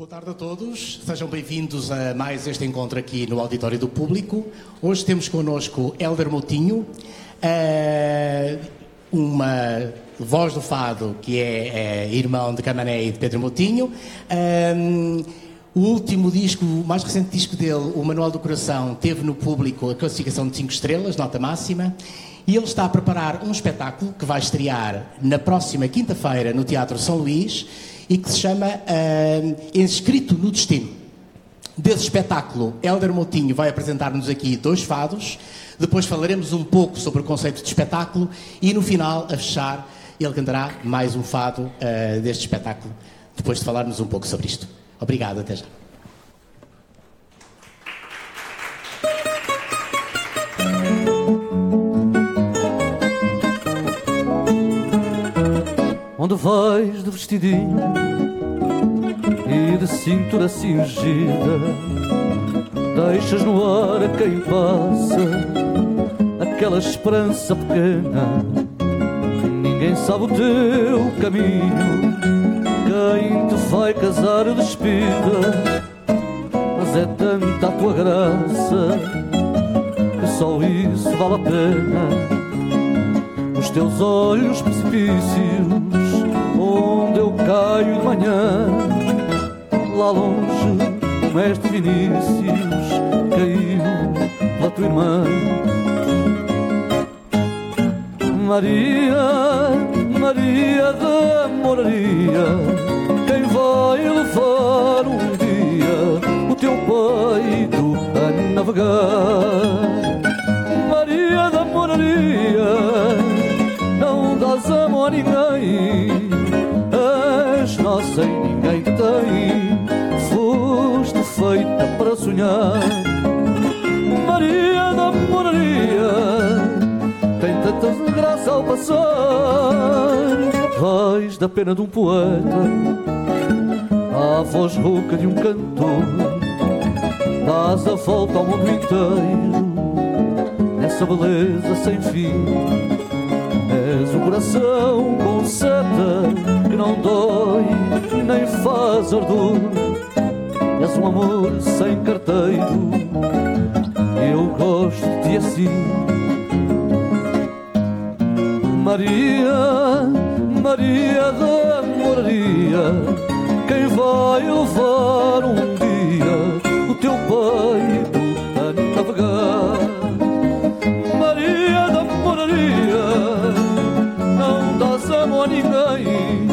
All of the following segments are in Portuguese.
Boa tarde a todos, sejam bem-vindos a mais este encontro aqui no Auditório do Público. Hoje temos connosco Helder Moutinho, eh, uma voz do fado que é, é irmão de Camané e de Pedro Moutinho. Um, o último disco, o mais recente disco dele, o Manual do Coração, teve no público a classificação de 5 estrelas, nota máxima. E ele está a preparar um espetáculo que vai estrear na próxima quinta-feira no Teatro São Luís e que se chama uh, Inscrito no Destino. Desse espetáculo, Helder Moutinho vai apresentar-nos aqui dois fados, depois falaremos um pouco sobre o conceito de espetáculo e no final, a fechar, ele cantará mais um fado uh, deste espetáculo, depois de falarmos um pouco sobre isto. Obrigado, até já. Onde vais de vestidinho e de cintura cingida, deixas no ar a quem passa aquela esperança pequena. Ninguém sabe o teu caminho, quem te vai casar despida, mas é tanta a tua graça que só isso vale a pena. Os teus olhos precipícios, onde eu caio de manhã, lá longe, o mestre Vinícius caiu pela tua irmã. Maria, Maria da Moraria, quem vai levar um dia o teu peito a navegar? Passar. Vais da pena de um poeta, à voz rouca de um cantor, dás a volta ao mundo inteiro, nessa beleza sem fim És o coração com seta que não dói nem faz ardor. És um amor sem carteiro. Eu gosto de assim. Maria, Maria da Moraria, quem vai levar um dia o teu peito a navegar? Maria da Moraria amo a ninguém,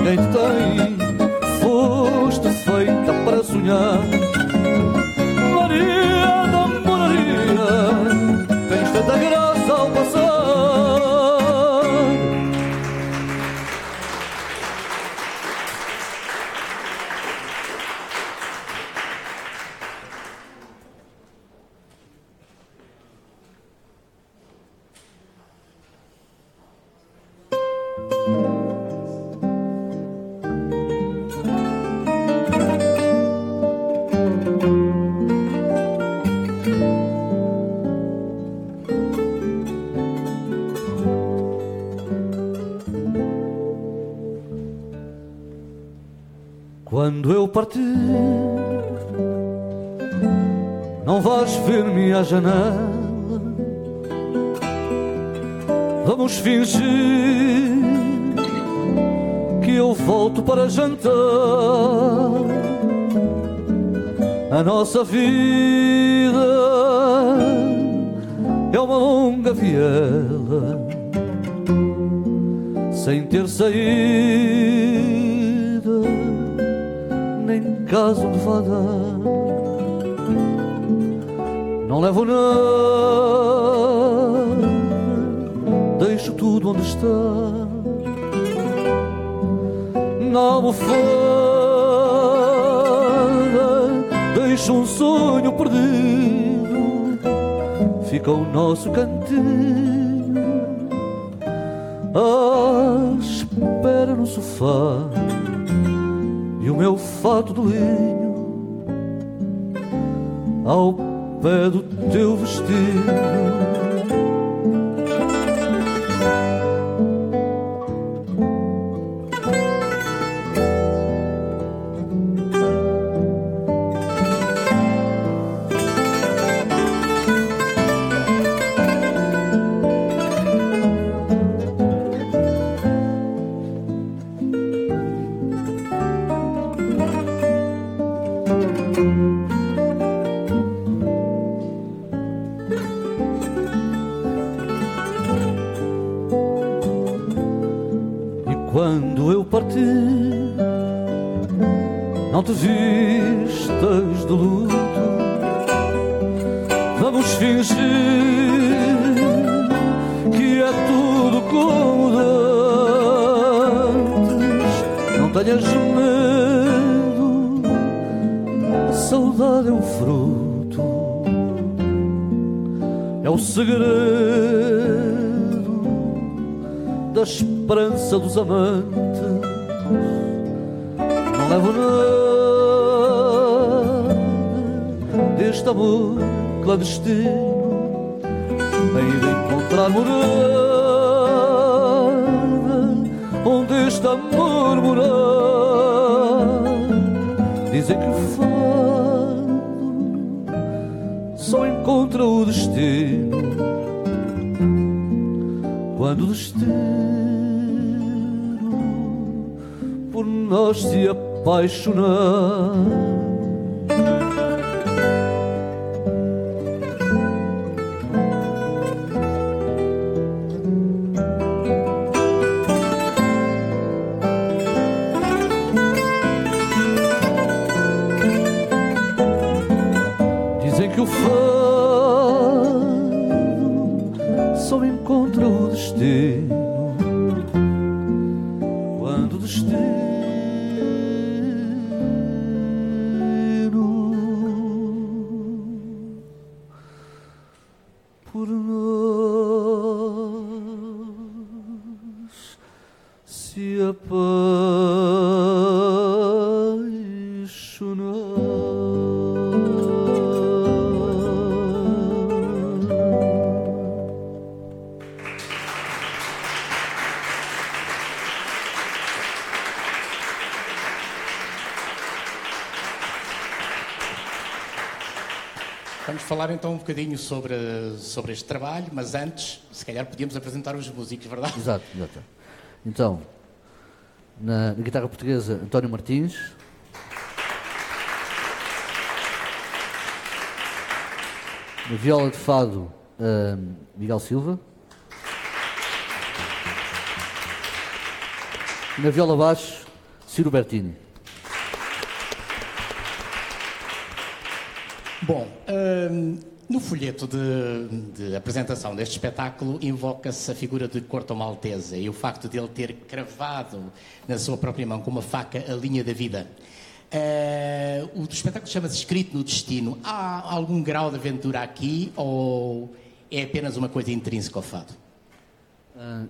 ninguém te tem. Foste feita para sonhar. Quando eu partir, não vais ver-me à janela. Vamos fingir que eu volto para jantar. A nossa vida é uma longa viela sem ter saído nem caso de fada. Não levo nada deixo tudo onde está. Na almofada deixo um sonho perdido, fica o nosso cantinho à espera no sofá o meu fato de linho ao pé do teu vestido. E quando eu partir, não te vistas de luto, vamos fingir que é tudo como antes. Não tenhas dos amantes. Não levo nada deste amor clandestino. Nem de encontrar morada Onde este amor morar Dizem que o Só encontra o destino Quando o destino nós se apaixonar. Bocadinho sobre, sobre este trabalho, mas antes, se calhar, podíamos apresentar os músicos, verdade? Exato, exato. Então, na, na guitarra portuguesa, António Martins. Na viola de fado, Miguel Silva. E na viola baixo, Ciro Bertini. Bom, no folheto de, de apresentação deste espetáculo invoca-se a figura de Corto Maltese e o facto de ele ter cravado na sua própria mão com uma faca a linha da vida. Uh, o espetáculo chama-se Escrito no Destino. Há algum grau de aventura aqui ou é apenas uma coisa intrínseca ao fado? Uh,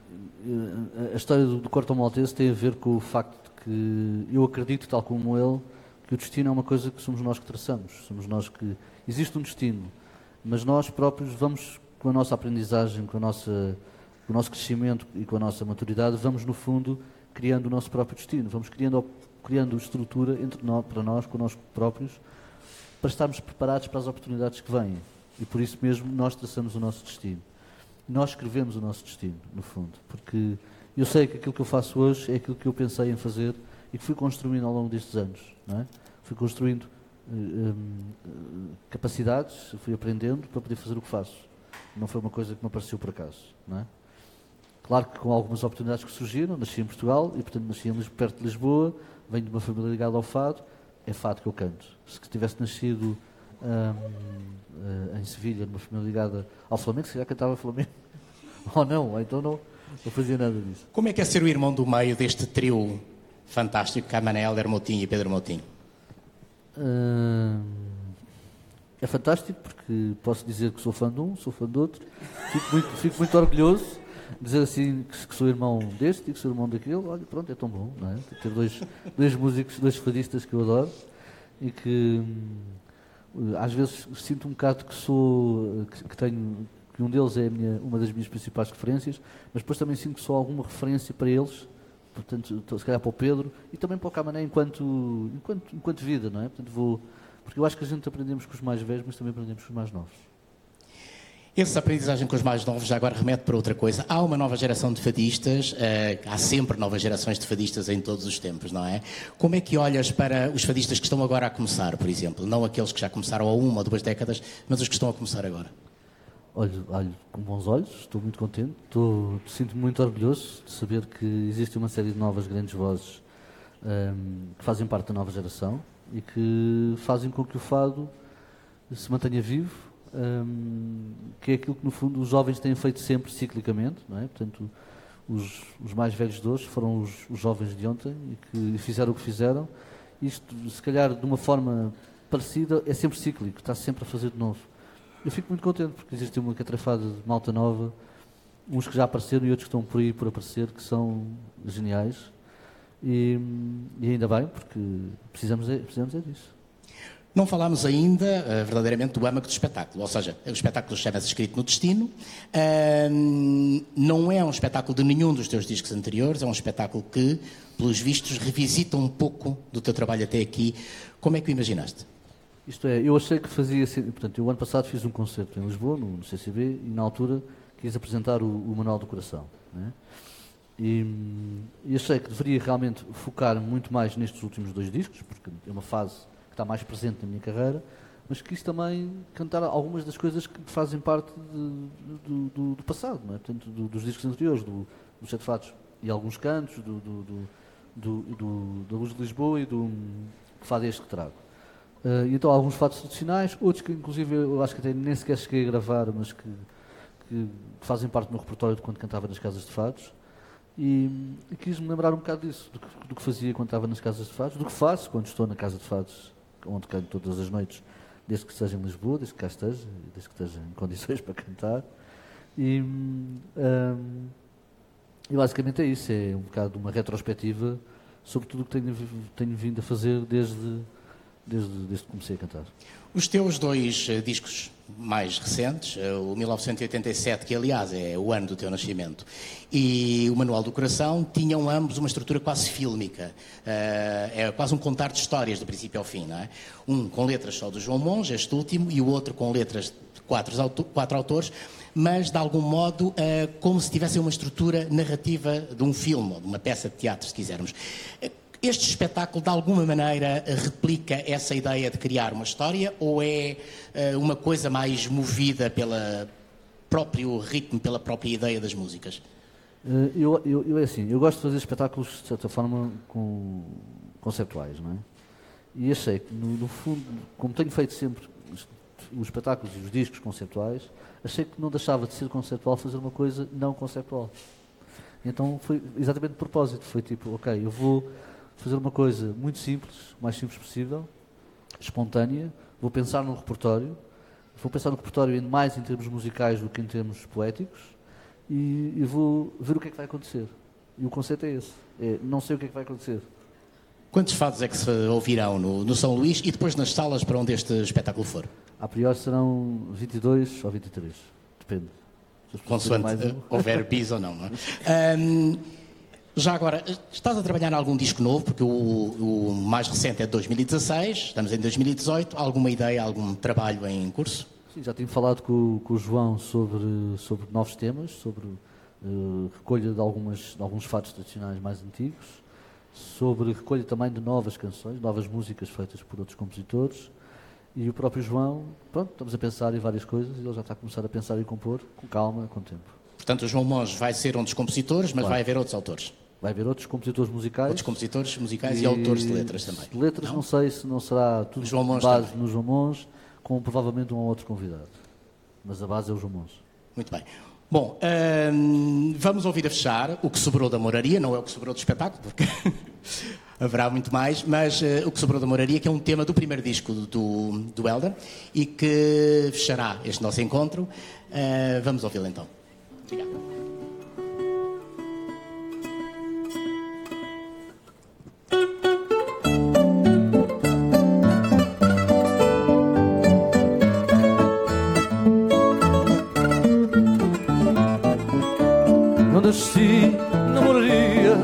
a história do, do Corto Maltese tem a ver com o facto de que eu acredito, tal como ele, que o destino é uma coisa que somos nós que traçamos. Somos nós que. Existe um destino mas nós próprios vamos, com a nossa aprendizagem, com, a nossa, com o nosso crescimento e com a nossa maturidade, vamos, no fundo, criando o nosso próprio destino, vamos criando, criando estrutura entre nós, para nós, connosco próprios, para estarmos preparados para as oportunidades que vêm. E por isso mesmo nós traçamos o nosso destino. Nós escrevemos o nosso destino, no fundo, porque eu sei que aquilo que eu faço hoje é aquilo que eu pensei em fazer e que fui construindo ao longo destes anos. Não é? Fui construindo capacidades, fui aprendendo para poder fazer o que faço. Não foi uma coisa que me apareceu por acaso. Não é? Claro que com algumas oportunidades que surgiram, nasci em Portugal e, portanto, nasci perto de Lisboa, venho de uma família ligada ao fado, é fado que eu canto. Se tivesse nascido um, uh, em Sevilha, numa família ligada ao Flamengo, se calhar cantava Flamengo. Ou não, ou então não, não fazia nada disso. Como é que é ser o irmão do meio deste trio fantástico, Camané, Helder Moutinho e Pedro Moutinho? É fantástico porque posso dizer que sou fã de um, sou fã do outro. Fico muito, fico muito orgulhoso de dizer assim que, que sou irmão deste e que sou irmão daquele. Olha, pronto, é tão bom, não é? Ter dois, dois músicos, dois fadistas que eu adoro e que hum, às vezes sinto um bocado que sou, que, que tenho, que um deles é minha, uma das minhas principais referências, mas depois também sinto que sou alguma referência para eles portanto, se calhar para o Pedro e também para o Camané enquanto, enquanto, enquanto vida, não é? Portanto, vou, porque eu acho que a gente aprendemos com os mais velhos, mas também aprendemos com os mais novos. Essa aprendizagem com os mais novos já agora remete para outra coisa. Há uma nova geração de fadistas, uh, há sempre novas gerações de fadistas em todos os tempos, não é? Como é que olhas para os fadistas que estão agora a começar, por exemplo? Não aqueles que já começaram há uma ou duas décadas, mas os que estão a começar agora. Olho, olho com bons olhos, estou muito contente, estou, sinto-me muito orgulhoso de saber que existe uma série de novas grandes vozes um, que fazem parte da nova geração e que fazem com que o fado se mantenha vivo, um, que é aquilo que no fundo os jovens têm feito sempre ciclicamente, não é? Portanto, os, os mais velhos de hoje foram os, os, jovens de ontem e que fizeram o que fizeram. Isto, se calhar, de uma forma parecida, é sempre cíclico, está sempre a fazer de novo. Eu fico muito contente porque existe uma catrafada de malta nova, uns que já apareceram e outros que estão por aí por aparecer, que são geniais. E, e ainda bem, porque precisamos, é, precisamos é disso. Não falámos ainda, uh, verdadeiramente, do âmago do espetáculo. Ou seja, o espetáculo chama-se Escrito no Destino. Uh, não é um espetáculo de nenhum dos teus discos anteriores, é um espetáculo que, pelos vistos, revisita um pouco do teu trabalho até aqui. Como é que o imaginaste? Isto é, eu achei que fazia. Portanto, eu ano passado fiz um concerto em Lisboa, no, no CCB, e na altura quis apresentar o, o Manual do Coração. Né? E, e achei que deveria realmente focar muito mais nestes últimos dois discos, porque é uma fase que está mais presente na minha carreira, mas quis também cantar algumas das coisas que fazem parte de, do, do, do, passado, não é? Portanto, do, dos discos anteriores, do, Sete Fatos e alguns cantos, do, do, do, da Luz de Lisboa e do Fado Este que trago. Uh, então alguns fatos tradicionais, outros que inclusive eu acho que até nem sequer cheguei a gravar, mas que, que fazem parte do meu repertório de quando cantava nas casas de fados. E, e quis-me lembrar um bocado disso, do que, do que, fazia quando estava nas casas de fados, do que faço quando estou na casa de fados, onde canto todas as noites, desde que esteja em Lisboa, desde que cá esteja, desde que esteja em condições para cantar. E, um, e basicamente é isso, é um bocado uma retrospectiva sobre tudo o que tenho, tenho vindo a fazer desde desde, desde que comecei a cantar. Os teus dois uh, discos mais recentes, uh, o 1987, que aliás é o ano do teu nascimento, e o Manual do Coração, tinham ambos uma estrutura quase fílmica. Uh, é quase um contar de histórias do princípio ao fim, não é? Um com letras só do João Monge, este último, e o outro com letras de quatro, auto quatro autores, mas de algum modo como se tivessem uma estrutura narrativa de um filme, ou de uma peça de teatro, se quisermos. Este espetáculo, de alguma maneira, replica essa ideia de criar uma história ou é uh, uma coisa mais movida pelo próprio ritmo, pela própria ideia das músicas? Uh, eu, eu, eu, é assim, eu gosto de fazer espetáculos, de certa forma, com, conceptuais, não é? E achei que, no, no fundo, como tenho feito sempre os espetáculos e os discos conceptuais, achei que não deixava de ser conceptual fazer uma coisa não conceptual. Então foi exatamente de propósito. Foi tipo, ok, eu vou fazer uma coisa muito simples, o mais simples possível, espontânea. Vou pensar num repertório, vou pensar no repertório mais em termos musicais do que em termos poéticos e, e vou ver o que é que vai acontecer. E o conceito é esse: é, não sei o que é que vai acontecer. Quantos fados é que se ouvirão no, no, São Luís e depois nas salas para onde este espetáculo for? A priori serão 22 ou 23, depende. Consoante mais... houver bis ou não, não é? Um, Já agora, estás a trabalhar em algum disco novo? Porque o, o, mais recente é de 2016, estamos em 2018. Alguma ideia, algum trabalho em curso? Sim, já tenho falado com, com o João sobre, sobre novos temas, sobre uh, recolha de, algumas, de alguns fatos tradicionais mais antigos, sobre recolha também de novas canções, novas músicas feitas por outros compositores. E o próprio João, pronto, estamos a pensar em várias coisas e ele já está a começar a pensar e compor com calma, com tempo. Portanto, o João Monge vai ser um dos compositores, mas claro. vai haver outros autores. Vai haver outros compositores musicais. Outros compositores musicais e, e autores de letras também. De letras não? não, sei se não será tudo João Mons base também. no João Mons, com provavelmente um ou outro convidado. Mas a base é o João Mons. Muito bem. Bom, hum, vamos ouvir a fechar o que sobrou da moraria, não é o que sobrou do espetáculo, porque haverá muito mais, mas uh, o que sobrou da moraria, que é um tema do primeiro disco do, do Elder e que fechará este nosso encontro. Uh, vamos ouvi-lo então. Obrigado. nasci na moraria,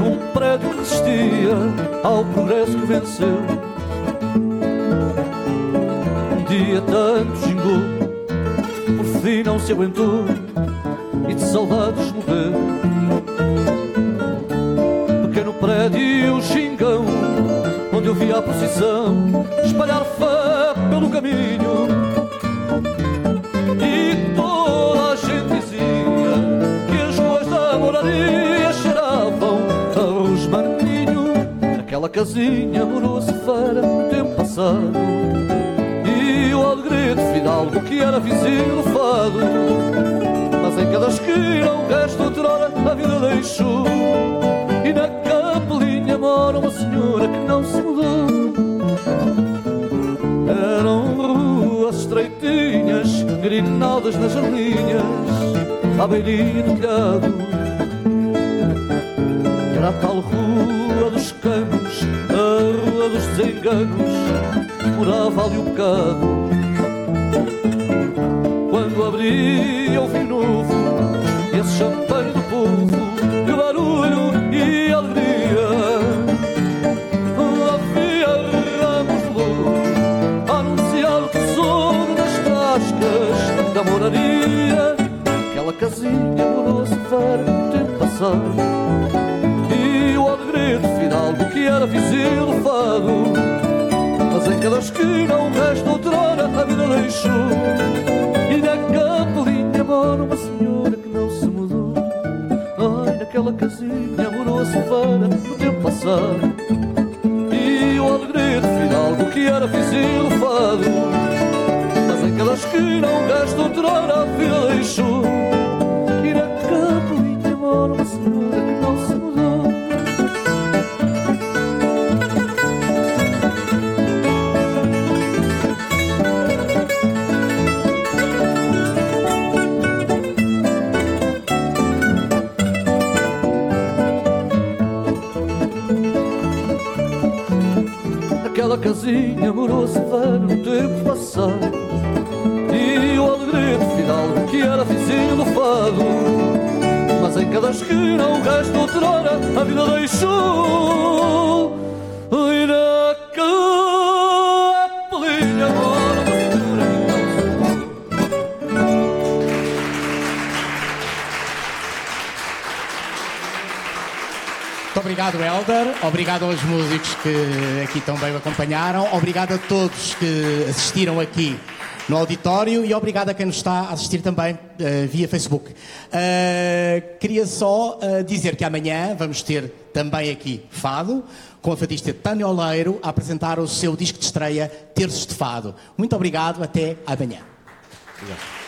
num prédio que resistia ao progresso que venceu. Um dia tanto xingou, por fim não se aguentou espalhar fé pelo caminho. Aquela casinha morou-se no tempo passado. E o alegredo final do que era vizinho do fado. Mas em cada esquina o resto outrora a vida deixou grinaldas nas janelinhas À beirinha do telhado Era a tal rua dos campos rua dos desenganos morava ali o bocado. Quando abri eu vi Aquela casinha morou-se ver tempo passado final do que era vizinho do fado. Mas em cada esquina um resto outrora a vida deixou. E na capelinha mora uma senhora que não se mudou. Ai, naquela casinha morou-se fora no tempo passado. E o alegria final do que era vizinho do fado. Mas em cada esquina um resto outrora a vida deixou. Mudou. casinha morou-se no tempo passado E o alegredo final que era vizinho do fado cada esquina um resto outrora a vida deixou E na capelinha agora Muito obrigado, Helder. Obrigado aos músicos que aqui também o acompanharam. Obrigado a todos que assistiram aqui no auditório e obrigado a quem nos está a assistir também uh, via Facebook. Uh, queria só uh, dizer que amanhã vamos ter também aqui Fado, com a fadista Tânia Oleiro a apresentar o seu disco de estreia Terços de Fado. Muito obrigado, até amanhã. Obrigado.